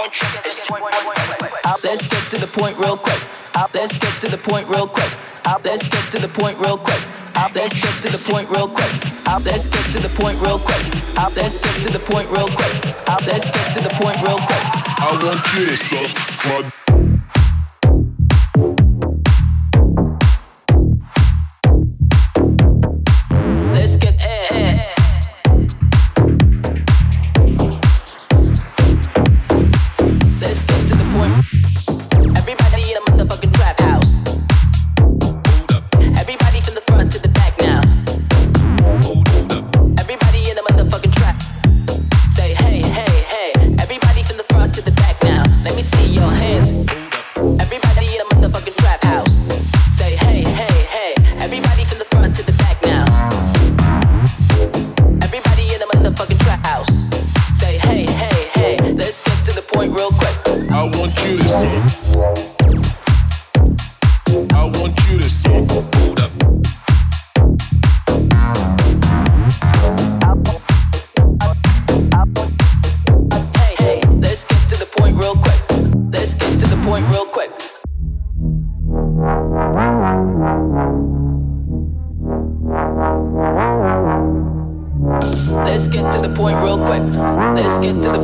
Let's get to the point real quick. Let's get to the point real quick. Let's get to the point real quick. Let's get to the point real quick. Let's get to the point real quick. Let's get to the point real quick. Let's get to the point real quick. I want you to suck my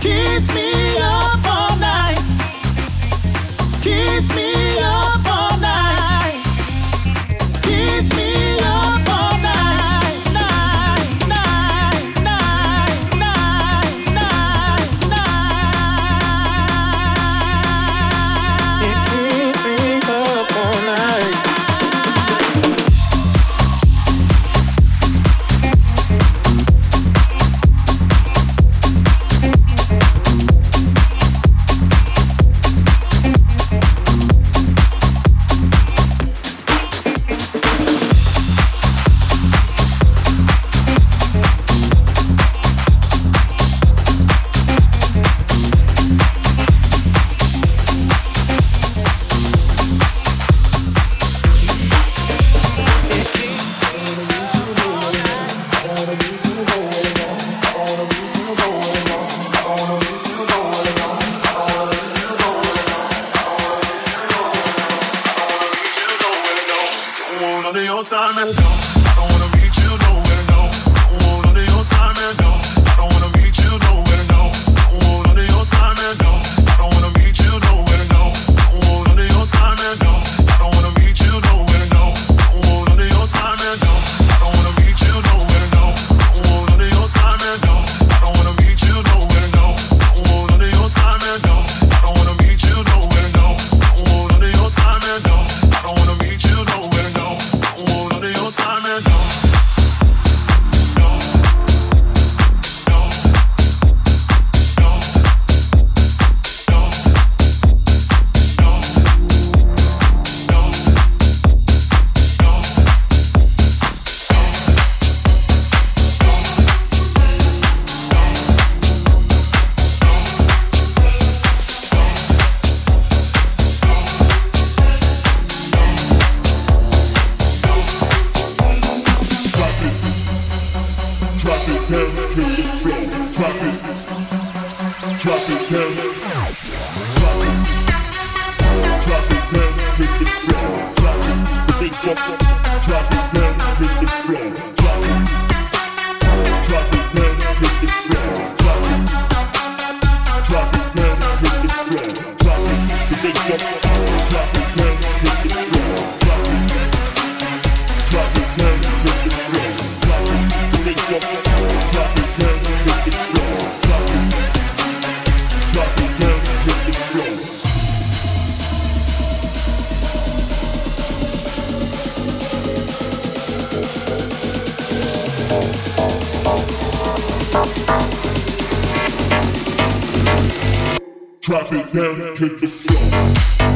Kiss me all night. Kiss me. yeah, yeah. get the flow.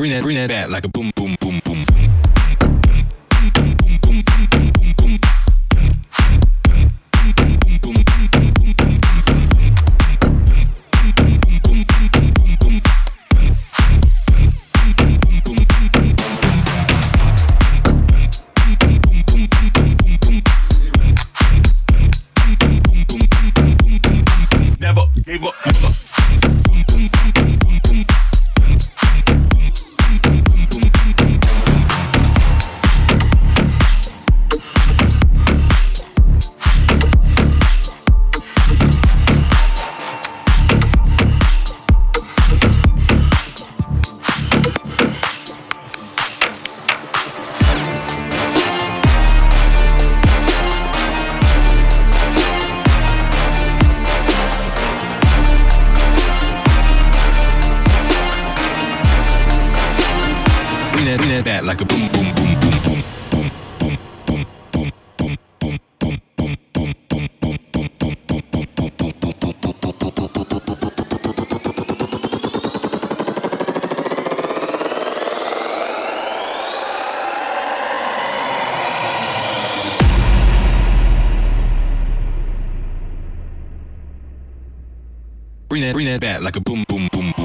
bring that, bring that back like a boom boom. bring that, bring that back like a boom, boom, boom.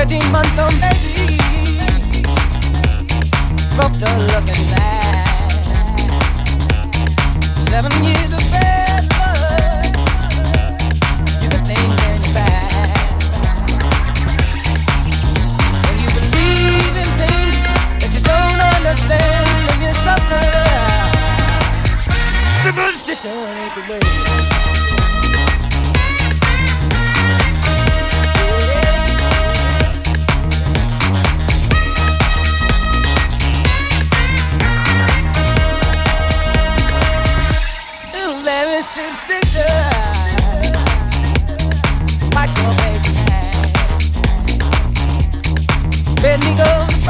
13 months old baby broke the looking glass. Seven years of bad luck. You can think in your back. When you believe in things that you don't understand, and you suffer. Superstition ain't the way. let me go.